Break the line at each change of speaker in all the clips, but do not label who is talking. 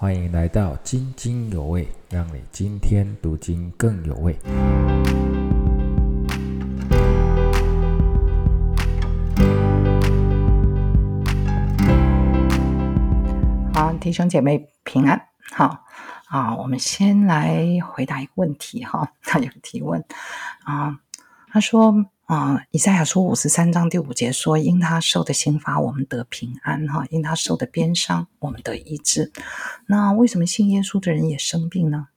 欢迎来到津津有味，让你今天读经更有味。
好，弟兄姐妹平安。好啊，我们先来回答一个问题哈。他有提问啊，他说啊，以赛亚书五十三章第五节说：“因他受的刑罚，我们得平安；哈，因他受的鞭伤，我们得医治。”那为什么信耶稣的人也生病呢？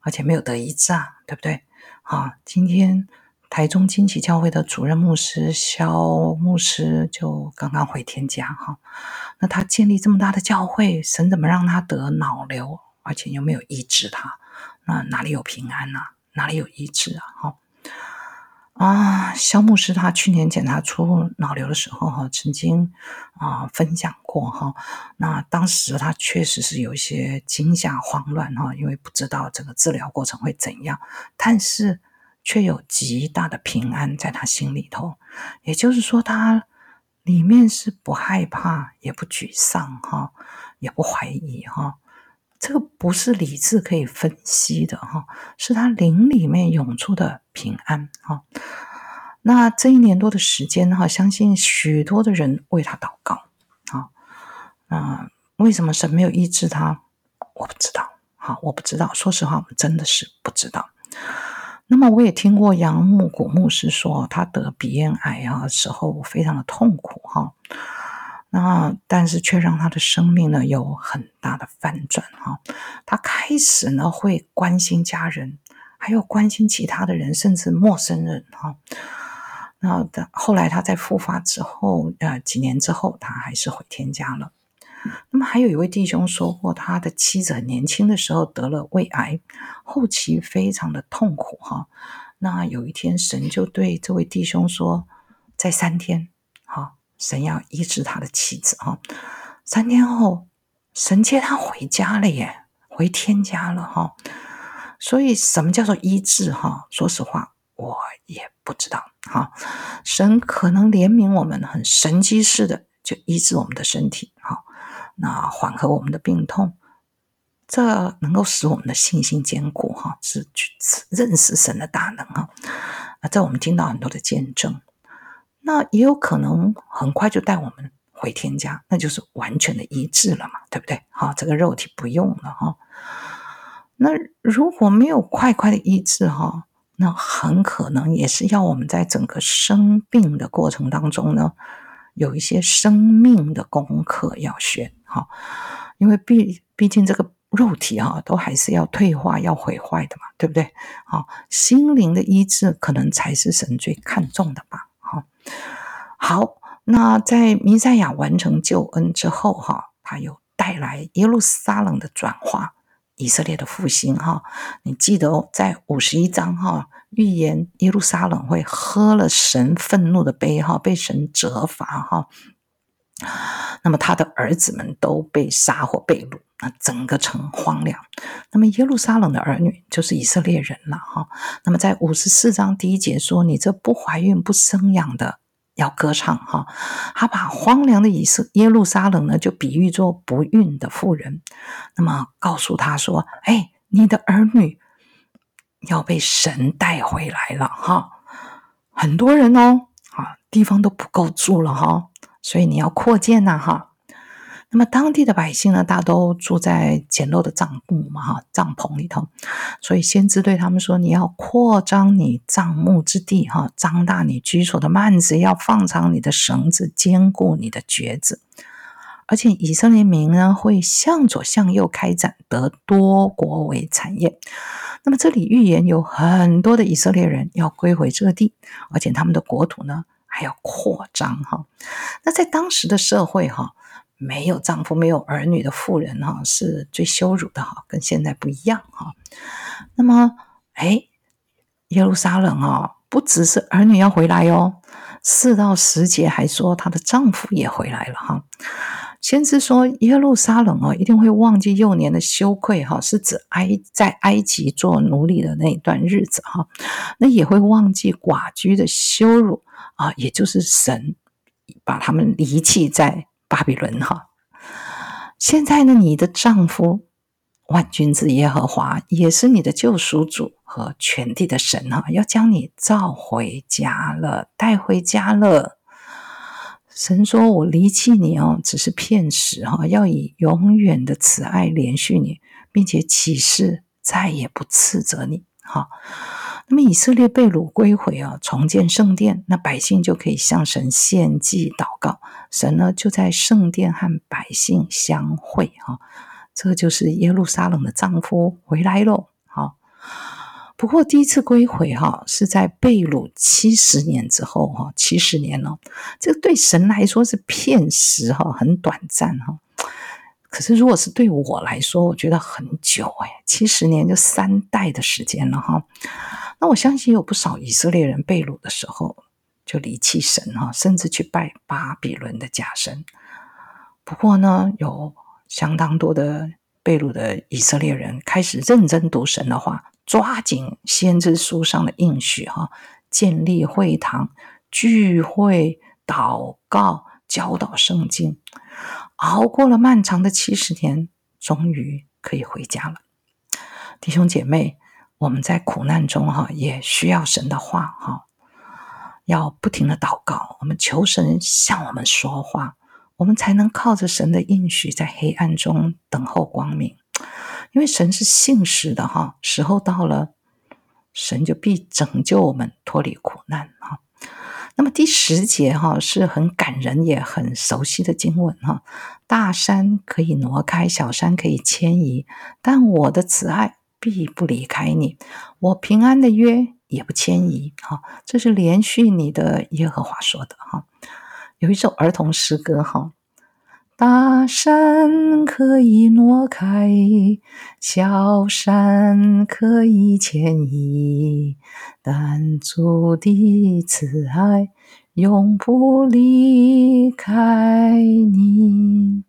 而且没有得医治啊，对不对？啊，今天台中金旗教会的主任牧师肖牧师就刚刚回天家哈。那他建立这么大的教会，神怎么让他得脑瘤，而且又没有医治他？那哪里有平安呢？哪里有医治啊？哈啊，肖牧师他去年检查出脑瘤的时候，哈，曾经啊分享过哈。那当时他确实是有一些惊吓、慌乱哈，因为不知道这个治疗过程会怎样，但是却有极大的平安在他心里头。也就是说，他。里面是不害怕，也不沮丧，哈，也不怀疑，哈，这个不是理智可以分析的，哈，是他灵里面涌出的平安，哈。那这一年多的时间，哈，相信许多的人为他祷告，啊，那为什么神没有医治他？我不知道，好，我不知道，说实话，我们真的是不知道。那么我也听过杨木古牧师说，他得鼻咽癌啊时候非常的痛苦哈，那但是却让他的生命呢有很大的反转哈，他开始呢会关心家人，还有关心其他的人，甚至陌生人哈。那的后来他在复发之后，呃几年之后，他还是回天家了。那么还有一位弟兄说过，他的妻子很年轻的时候得了胃癌，后期非常的痛苦哈。那有一天神就对这位弟兄说，在三天，哈，神要医治他的妻子哈。三天后，神接他回家了耶，回天家了哈。所以什么叫做医治哈？说实话，我也不知道哈。神可能怜悯我们，很神迹似的就医治我们的身体哈。那缓和我们的病痛，这能够使我们的信心坚固哈，是去认识神的大能啊。那在我们听到很多的见证，那也有可能很快就带我们回天家，那就是完全的医治了嘛，对不对？好，这个肉体不用了哈。那如果没有快快的医治哈，那很可能也是要我们在整个生病的过程当中呢。有一些生命的功课要学，哈，因为毕毕竟这个肉体啊，都还是要退化、要毁坏的嘛，对不对？好，心灵的医治可能才是神最看重的吧，好，那在弥赛亚完成救恩之后，哈，他又带来耶路撒冷的转化。以色列的复兴，哈，你记得哦，在五十一章，哈，预言耶路撒冷会喝了神愤怒的杯，哈，被神责罚，哈。那么他的儿子们都被杀或被掳，那整个城荒凉。那么耶路撒冷的儿女就是以色列人了，哈。那么在五十四章第一节说：“你这不怀孕不生养的。”要歌唱哈，他把荒凉的以色耶路撒冷呢，就比喻作不孕的妇人。那么告诉他说：“哎，你的儿女要被神带回来了哈，很多人哦，啊，地方都不够住了哈，所以你要扩建呐哈。”那么当地的百姓呢，大都住在简陋的帐幕嘛，哈，帐篷里头。所以先知对他们说：“你要扩张你帐幕之地，哈，张大你居所的幔子，要放长你的绳子，坚固你的橛子。而且以色列民呢，会向左向右开展，得多国为产业。那么这里预言有很多的以色列人要归回这地，而且他们的国土呢还要扩张，哈。那在当时的社会，哈。”没有丈夫、没有儿女的妇人哈，是最羞辱的哈，跟现在不一样哈。那么，哎，耶路撒冷啊，不只是儿女要回来哦，四到十节还说她的丈夫也回来了哈。先知说耶路撒冷哦，一定会忘记幼年的羞愧哈，是指埃在埃及做奴隶的那一段日子哈。那也会忘记寡居的羞辱啊，也就是神把他们离弃在。巴比伦哈，现在呢，你的丈夫万军之耶和华，也是你的救赎主和全地的神哈，要将你召回家了，带回家了。神说：“我离弃你哦，只是骗时哈，要以永远的慈爱连续你，并且起誓再也不斥责你。”哈，那么以色列被掳归回啊，重建圣殿，那百姓就可以向神献祭祷告，神呢就在圣殿和百姓相会哈。这就是耶路撒冷的丈夫回来喽。好，不过第一次归回哈是在被掳七十年之后哈，七十年了，这对神来说是片时哈，很短暂哈。可是如果是对我来说，我觉得很久哎，七十年就三代的时间了哈。那我相信有不少以色列人被掳的时候就离弃神哈，甚至去拜巴比伦的假神。不过呢，有。相当多的被掳的以色列人开始认真读神的话，抓紧先知书上的应许，哈，建立会堂、聚会、祷告、教导圣经，熬过了漫长的七十年，终于可以回家了。弟兄姐妹，我们在苦难中，哈，也需要神的话，哈，要不停的祷告，我们求神向我们说话。我们才能靠着神的应许，在黑暗中等候光明，因为神是信实的哈。时候到了，神就必拯救我们脱离苦难哈。那么第十节哈是很感人也很熟悉的经文哈。大山可以挪开，小山可以迁移，但我的慈爱必不离开你，我平安的约也不迁移哈。这是连续你的耶和华说的哈。有一首儿童诗歌哈，大山可以挪开，小山可以迁移，但主的慈爱永不离开你。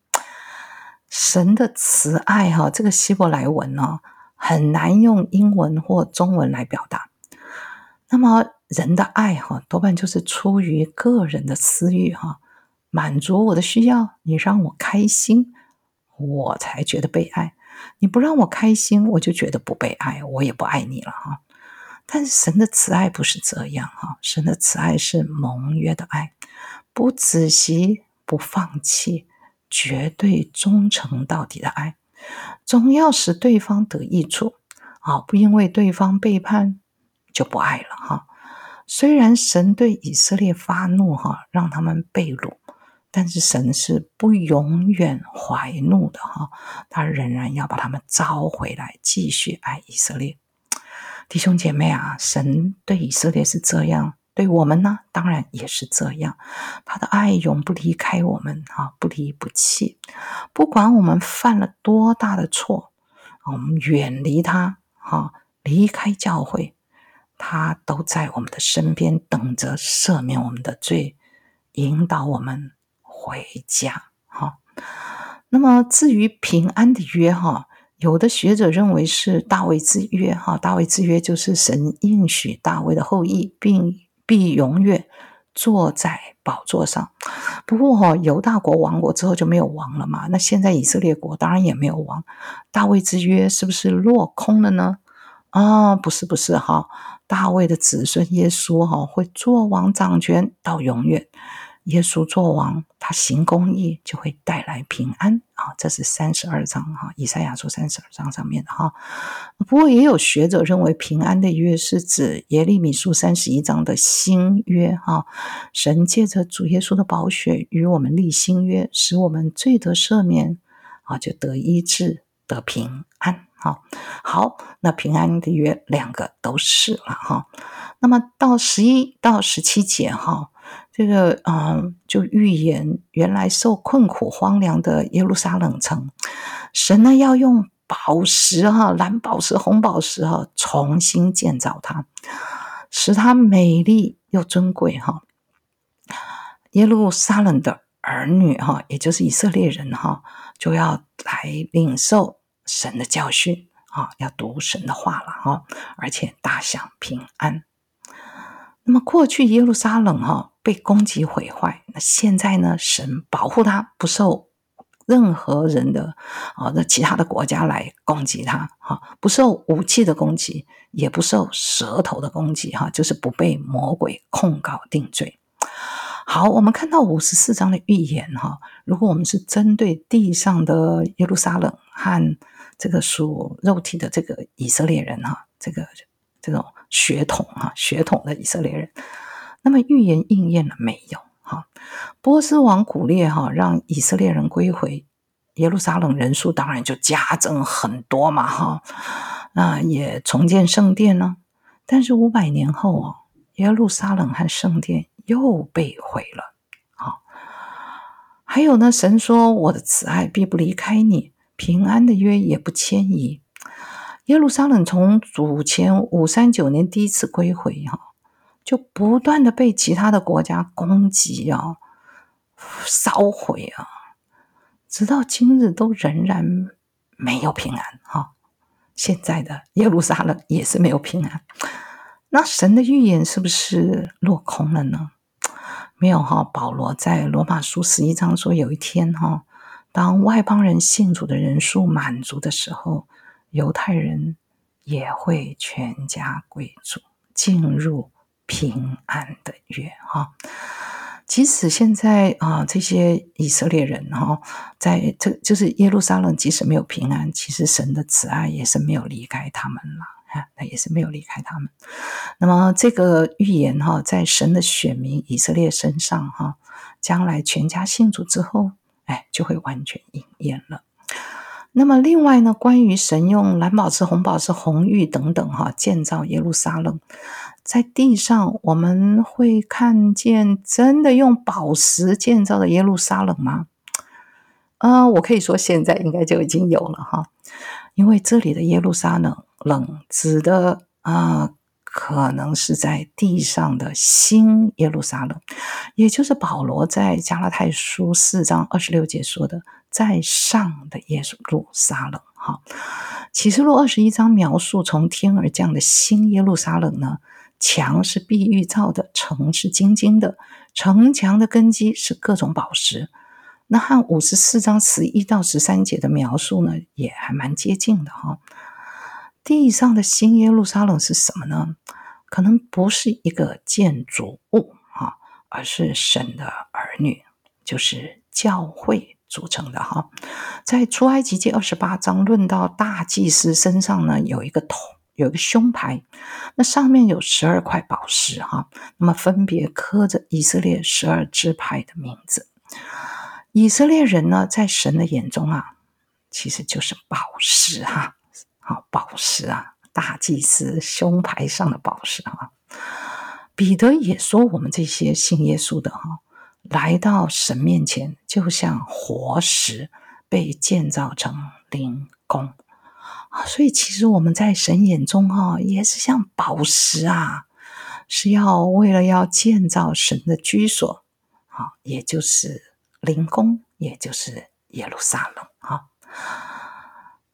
神的慈爱哈，这个希伯来文呢很难用英文或中文来表达。那么。人的爱哈，多半就是出于个人的私欲哈，满足我的需要，你让我开心，我才觉得被爱；你不让我开心，我就觉得不被爱，我也不爱你了哈。但是神的慈爱不是这样哈，神的慈爱是盟约的爱，不仔细，不放弃，绝对忠诚到底的爱，总要使对方得益处啊，不因为对方背叛就不爱了哈。虽然神对以色列发怒，哈，让他们被掳，但是神是不永远怀怒的，哈，他仍然要把他们招回来，继续爱以色列。弟兄姐妹啊，神对以色列是这样，对我们呢，当然也是这样。他的爱永不离开我们，啊，不离不弃。不管我们犯了多大的错，我们远离他，哈，离开教会。他都在我们的身边等着赦免我们的罪，引导我们回家。哈，那么至于平安的约，哈，有的学者认为是大卫之约，哈，大卫之约就是神应许大卫的后裔，并必永远坐在宝座上。不过，哈，犹大国亡国之后就没有王了嘛？那现在以色列国当然也没有王，大卫之约是不是落空了呢？啊，不是，不是，哈。大卫的子孙耶稣哈会做王掌权到永远。耶稣做王，他行公义就会带来平安啊！这是三十二章哈，以赛亚书三十二章上面的哈。不过也有学者认为，平安的约是指耶利米书三十一章的新约哈。神借着主耶稣的宝血与我们立新约，使我们罪得赦免啊，就得医治得平安。好，好，那平安的约两个都是了哈。那么到十一到十七节哈，这个嗯，就预言原来受困苦荒凉的耶路撒冷城，神呢要用宝石哈，蓝宝石、红宝石哈，重新建造它，使它美丽又尊贵哈。耶路撒冷的儿女哈，也就是以色列人哈，就要来领受。神的教训啊，要读神的话了哈，而且大享平安。那么过去耶路撒冷哈被攻击毁坏，那现在呢，神保护他不受任何人的啊，那其他的国家来攻击他，哈，不受武器的攻击，也不受舌头的攻击，哈，就是不被魔鬼控告定罪。好，我们看到五十四章的预言，哈，如果我们是针对地上的耶路撒冷和这个属肉体的这个以色列人，哈，这个这种血统，哈，血统的以色列人，那么预言应验了没有？哈，波斯王古列哈让以色列人归回耶路撒冷，人数当然就加增很多嘛，哈，那也重建圣殿呢。但是五百年后啊，耶路撒冷和圣殿又被毁了。啊，还有呢，神说我的慈爱必不离开你，平安的约也不迁移。耶路撒冷从主前五三九年第一次归回，哈。就不断的被其他的国家攻击啊、烧毁啊，直到今日都仍然没有平安哈。现在的耶路撒冷也是没有平安，那神的预言是不是落空了呢？没有哈。保罗在罗马书十一章说，有一天哈，当外邦人信主的人数满足的时候，犹太人也会全家归主，进入。平安的月哈，即使现在啊，这些以色列人哈，在这就是耶路撒冷，即使没有平安，其实神的慈爱也是没有离开他们了，哈，他也是没有离开他们。那么这个预言哈，在神的选民以色列身上哈，将来全家信主之后，哎，就会完全应验了。那么另外呢，关于神用蓝宝石、红宝石、红玉等等哈，建造耶路撒冷。在地上，我们会看见真的用宝石建造的耶路撒冷吗？啊，我可以说现在应该就已经有了哈，因为这里的耶路撒冷冷指的啊，可能是在地上的新耶路撒冷，也就是保罗在加拉太书四章二十六节说的，在上的耶路撒冷哈。启示录二十一章描述从天而降的新耶路撒冷呢？墙是碧玉造的，城是金金的，城墙的根基是各种宝石。那和五十四章十一到十三节的描述呢，也还蛮接近的哈。地上的新耶路撒冷是什么呢？可能不是一个建筑物哈，而是神的儿女，就是教会组成的哈。在出埃及记二十八章论到大祭司身上呢，有一个桶。有一个胸牌，那上面有十二块宝石哈，那么分别刻着以色列十二支派的名字。以色列人呢，在神的眼中啊，其实就是宝石哈，好宝石啊，大祭司胸牌上的宝石哈。彼得也说，我们这些信耶稣的哈，来到神面前，就像活石被建造成灵宫。啊，所以其实我们在神眼中哈，也是像宝石啊，是要为了要建造神的居所，啊，也就是灵宫，也就是耶路撒冷啊。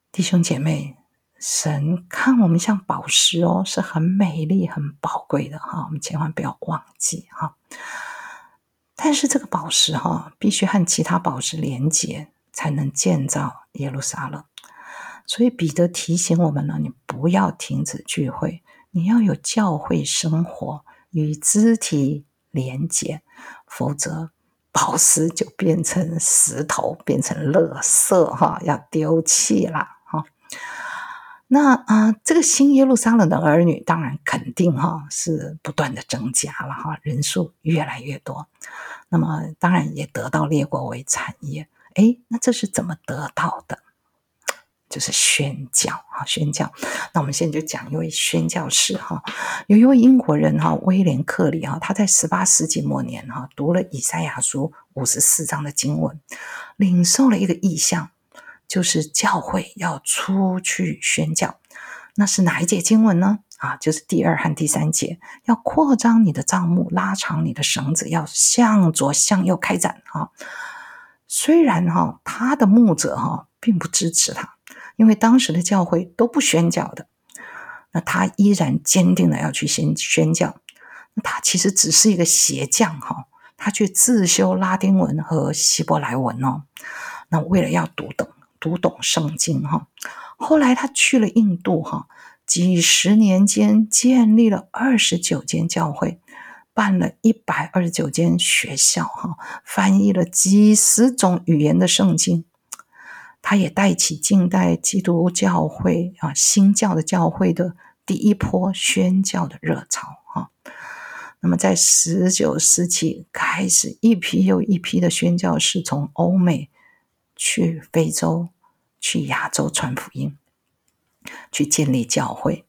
弟兄姐妹，神看我们像宝石哦，是很美丽、很宝贵的哈，我们千万不要忘记哈。但是这个宝石哈，必须和其他宝石连接，才能建造耶路撒冷。所以彼得提醒我们呢，你不要停止聚会，你要有教会生活与肢体连结，否则宝石就变成石头，变成垃圾哈，要丢弃了哈。那啊，这个新耶路撒冷的儿女，当然肯定哈是不断的增加了哈，人数越来越多。那么当然也得到列国为产业，哎，那这是怎么得到的？就是宣教啊，宣教。那我们现在就讲一位宣教士哈，有一位英国人哈，威廉克里哈，他在十八世纪末年哈，读了以赛亚书五十四章的经文，领受了一个意象，就是教会要出去宣教。那是哪一节经文呢？啊，就是第二和第三节，要扩张你的帐目，拉长你的绳子，要向左向右开展啊。虽然哈，他的牧者哈，并不支持他。因为当时的教会都不宣教的，那他依然坚定的要去宣宣教。那他其实只是一个鞋匠哈，他去自修拉丁文和希伯来文哦。那为了要读懂读懂圣经哈，后来他去了印度哈，几十年间建立了二十九间教会，办了一百二十九间学校哈，翻译了几十种语言的圣经。他也带起近代基督教会啊新教的教会的第一波宣教的热潮哈。那么在十九世纪开始，一批又一批的宣教士从欧美去非洲、去亚洲传福音，去建立教会。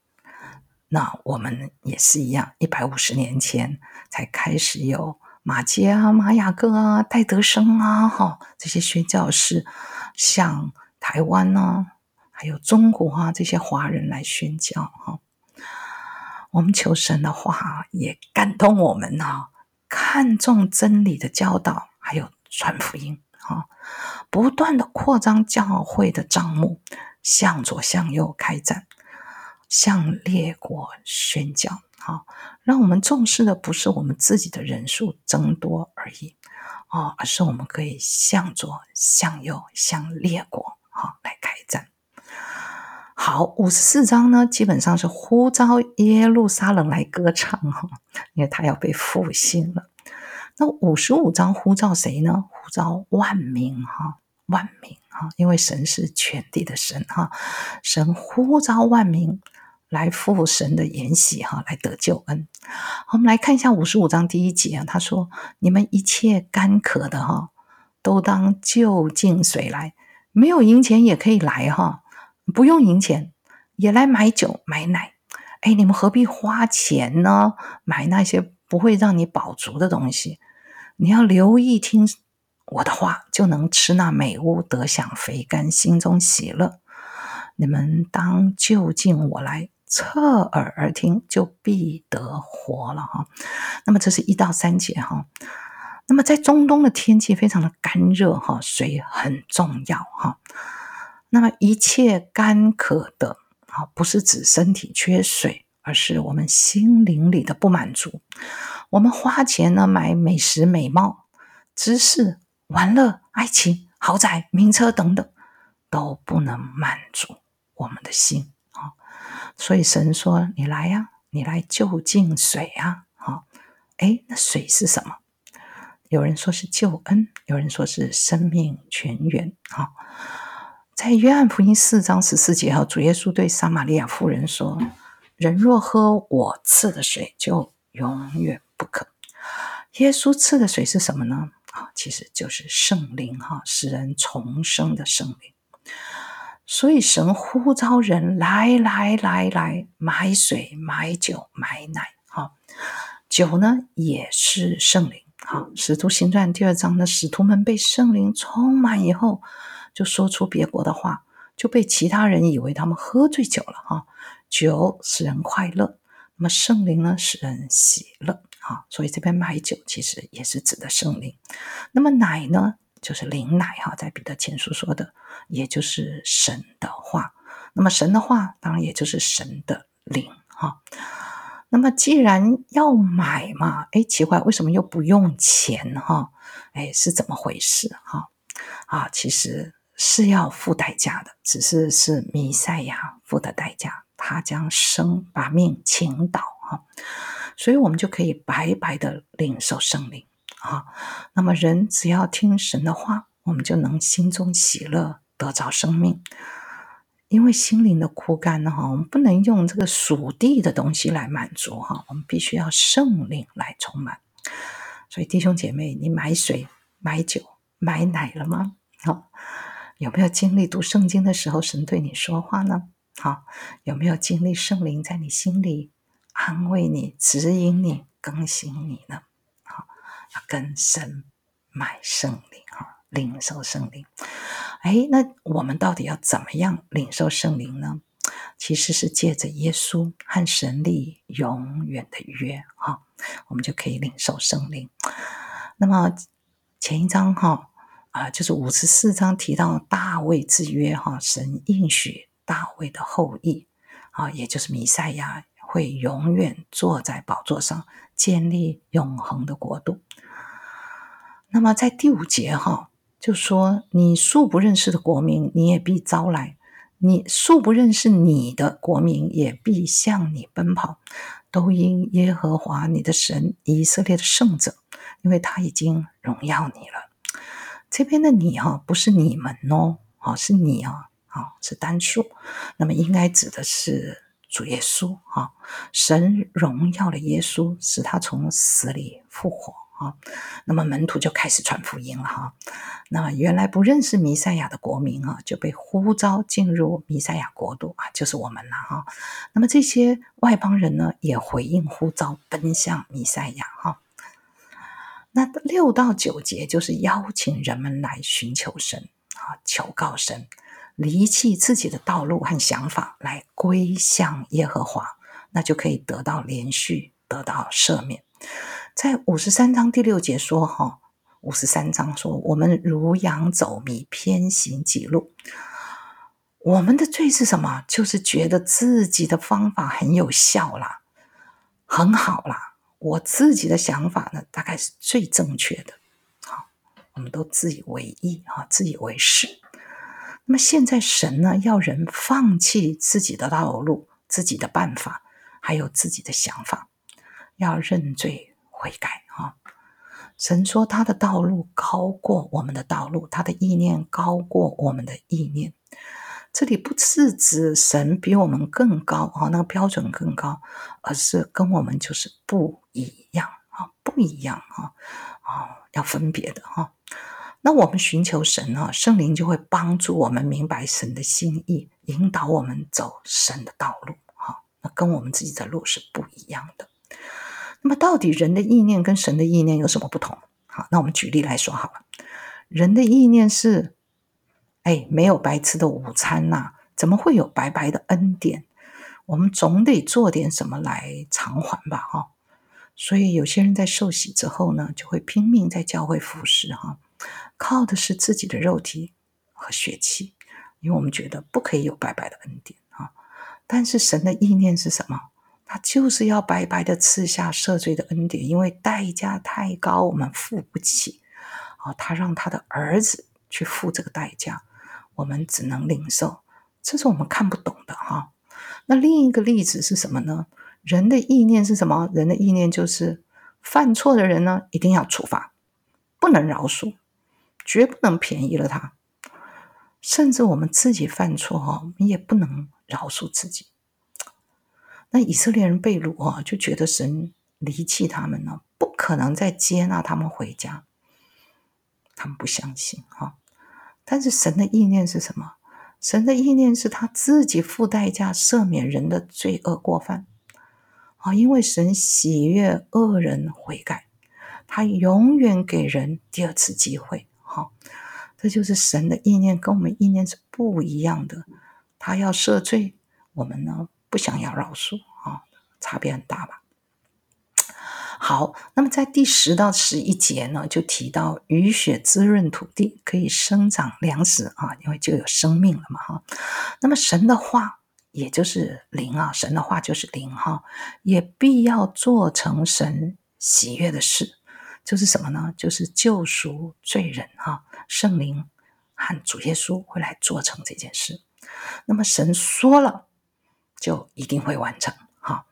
那我们也是一样，一百五十年前才开始有马杰啊、马雅各啊、戴德生啊，哈这些宣教士。向台湾呢，还有中国啊这些华人来宣教哈，我们求神的话也感动我们呢，看重真理的教导，还有传福音啊，不断的扩张教会的账目，向左向右开展，向列国宣教哈，让我们重视的不是我们自己的人数增多而已。哦，而是我们可以向左、向右、向列国哈来开战。好，五十四章呢，基本上是呼召耶路撒冷来歌唱哈，因为他要被复兴了。那五十五章呼召谁呢？呼召万民哈，万民哈，因为神是全地的神哈，神呼召万民。来复神的筵席，哈，来得救恩。我们来看一下五十五章第一节啊，他说：“你们一切干渴的哈，都当就近水来，没有银钱也可以来哈，不用银钱也来买酒买奶。哎，你们何必花钱呢？买那些不会让你饱足的东西？你要留意听我的话，就能吃那美物，得享肥甘，心中喜乐。你们当就近我来。”侧耳而听，就必得活了哈。那么这是一到三节哈。那么在中东的天气非常的干热哈，水很重要哈。那么一切干渴的啊，不是指身体缺水，而是我们心灵里的不满足。我们花钱呢买美食、美貌、知识、玩乐、爱情、豪宅、名车等等，都不能满足我们的心。所以神说：“你来呀，你来就近水啊！”好，哎，那水是什么？有人说是救恩，有人说是生命泉源。好，在约翰福音四章十四节，哈，主耶稣对撒玛利亚妇人说：“人若喝我赐的水，就永远不渴。”耶稣赐的水是什么呢？啊，其实就是圣灵，哈，使人重生的圣灵。所以神呼召人来来来来买水买酒买奶，哈，酒呢也是圣灵，哈。使徒行传第二章的使徒们被圣灵充满以后，就说出别国的话，就被其他人以为他们喝醉酒了，哈。酒使人快乐，那么圣灵呢使人喜乐，哈。所以这边买酒其实也是指的圣灵，那么奶呢？就是灵奶哈，在彼得前书说的，也就是神的话。那么神的话，当然也就是神的灵哈。那么既然要买嘛，哎，奇怪，为什么又不用钱哈？哎，是怎么回事哈？啊，其实是要付代价的，只是是弥赛亚付的代价，他将生把命倾倒哈，所以我们就可以白白的领受圣灵。啊，那么人只要听神的话，我们就能心中喜乐，得着生命。因为心灵的枯干呢，哈，我们不能用这个属地的东西来满足，哈，我们必须要圣灵来充满。所以弟兄姐妹，你买水、买酒、买奶了吗？好，有没有经历读圣经的时候，神对你说话呢？好，有没有经历圣灵在你心里安慰你、指引你、更新你呢？要跟神买圣灵哈，领受圣灵。哎，那我们到底要怎么样领受圣灵呢？其实是借着耶稣和神立永远的约哈，我们就可以领受圣灵。那么前一章哈啊，就是五十四章提到大卫之约哈，神应许大卫的后裔啊，也就是弥赛亚会永远坐在宝座上，建立永恒的国度。那么在第五节哈，就说你素不认识的国民，你也必招来；你素不认识你的国民，也必向你奔跑。都因耶和华你的神以色列的圣者，因为他已经荣耀你了。这边的你哈，不是你们哦，哦，是你啊，啊，是单数。那么应该指的是主耶稣啊，神荣耀了耶稣，使他从死里复活。啊，那么门徒就开始传福音了哈。那原来不认识弥赛亚的国民啊，就被呼召进入弥赛亚国度啊，就是我们了哈。那么这些外邦人呢，也回应呼召，奔向弥赛亚哈。那六到九节就是邀请人们来寻求神啊，求告神，离弃自己的道路和想法，来归向耶和华，那就可以得到连续，得到赦免。在五十三章第六节说：“哈，五十三章说，我们如羊走迷，偏行己路。我们的罪是什么？就是觉得自己的方法很有效啦，很好啦。我自己的想法呢，大概是最正确的。好，我们都自以为意啊，自以为是。那么现在神呢，要人放弃自己的道路、自己的办法，还有自己的想法，要认罪。”悔改啊！神说他的道路高过我们的道路，他的意念高过我们的意念。这里不是指神比我们更高啊，那个标准更高，而是跟我们就是不一样啊，不一样啊啊，要分别的哈。那我们寻求神啊，圣灵就会帮助我们明白神的心意，引导我们走神的道路哈。那跟我们自己的路是不一样的。那么，到底人的意念跟神的意念有什么不同？好，那我们举例来说好了。人的意念是：哎，没有白吃的午餐呐，怎么会有白白的恩典？我们总得做点什么来偿还吧，哈。所以，有些人在受洗之后呢，就会拼命在教会服侍，哈，靠的是自己的肉体和血气，因为我们觉得不可以有白白的恩典啊。但是，神的意念是什么？他就是要白白的赐下赦罪的恩典，因为代价太高，我们付不起。哦，他让他的儿子去付这个代价，我们只能领受。这是我们看不懂的哈。那另一个例子是什么呢？人的意念是什么？人的意念就是犯错的人呢，一定要处罚，不能饶恕，绝不能便宜了他。甚至我们自己犯错哈，我们也不能饶恕自己。那以色列人被掳啊，就觉得神离弃他们了，不可能再接纳他们回家。他们不相信啊。但是神的意念是什么？神的意念是他自己付代价赦免人的罪恶过犯啊。因为神喜悦恶人悔改，他永远给人第二次机会。好，这就是神的意念，跟我们意念是不一样的。他要赦罪，我们呢？不想要饶恕啊，差别很大吧？好，那么在第十到十一节呢，就提到雨雪滋润土地，可以生长粮食啊，因为就有生命了嘛哈。那么神的话，也就是灵啊，神的话就是灵哈，也必要做成神喜悦的事，就是什么呢？就是救赎罪人哈，圣灵和主耶稣会来做成这件事。那么神说了。就一定会完成哈。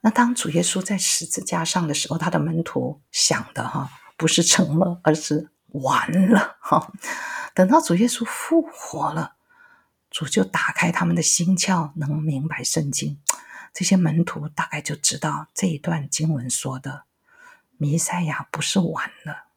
那当主耶稣在十字架上的时候，他的门徒想的哈，不是成了，而是完了哈。等到主耶稣复活了，主就打开他们的心窍，能明白圣经。这些门徒大概就知道这一段经文说的弥赛亚不是完了，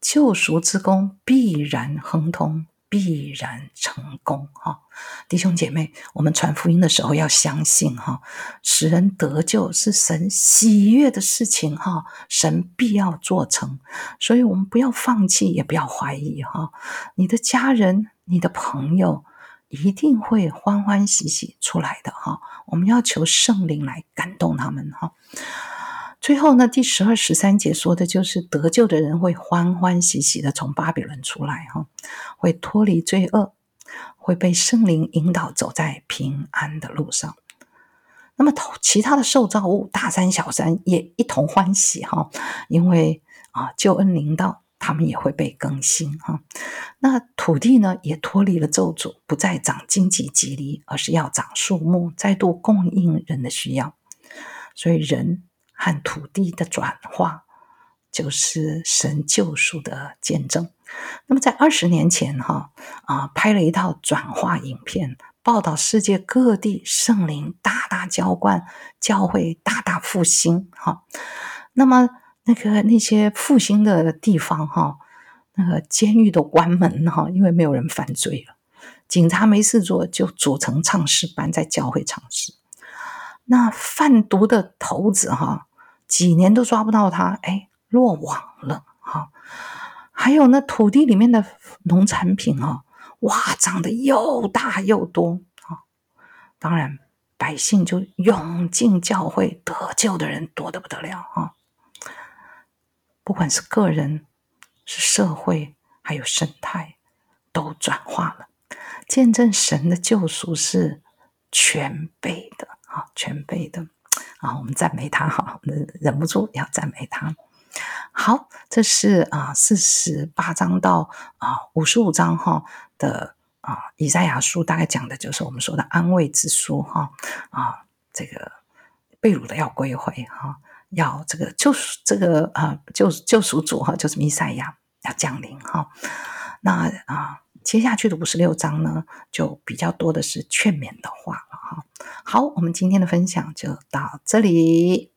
救赎之功必然亨通。必然成功哈，弟兄姐妹，我们传福音的时候要相信哈，使人得救是神喜悦的事情哈，神必要做成，所以我们不要放弃，也不要怀疑哈，你的家人、你的朋友一定会欢欢喜喜出来的哈，我们要求圣灵来感动他们哈。最后呢，第十二、十三节说的就是得救的人会欢欢喜喜的从巴比伦出来，哈，会脱离罪恶，会被圣灵引导走在平安的路上。那么，其他的受造物，大山小山也一同欢喜，哈，因为啊，救恩临到。他们也会被更新哈。那土地呢，也脱离了咒诅，不再长荆棘棘藜，而是要长树木，再度供应人的需要。所以，人和土地的转化，就是神救赎的见证。那么，在二十年前哈啊，拍了一套转化影片。报道世界各地圣灵大大浇灌，教会大大复兴。哈，那么那个那些复兴的地方，哈，那个监狱都关门哈，因为没有人犯罪了，警察没事做，就组成唱诗班在教会唱诗。那贩毒的头子哈，几年都抓不到他，哎，落网了。哈，还有那土地里面的农产品啊。哇，长得又大又多啊！当然，百姓就涌进教会，得救的人多得不得了啊！不管是个人、是社会，还有生态，都转化了，见证神的救赎是全备的啊，全备的啊！我们赞美他哈，忍不住要赞美他。好，这是啊四十八章到啊五十五章哈的啊以赛亚书，大概讲的就是我们说的安慰之书哈啊这个被掳的要归回哈，要这个救赎这个啊救救赎主哈就是弥赛亚要降临哈，那啊接下去的五十六章呢就比较多的是劝勉的话了哈。好，我们今天的分享就到这里。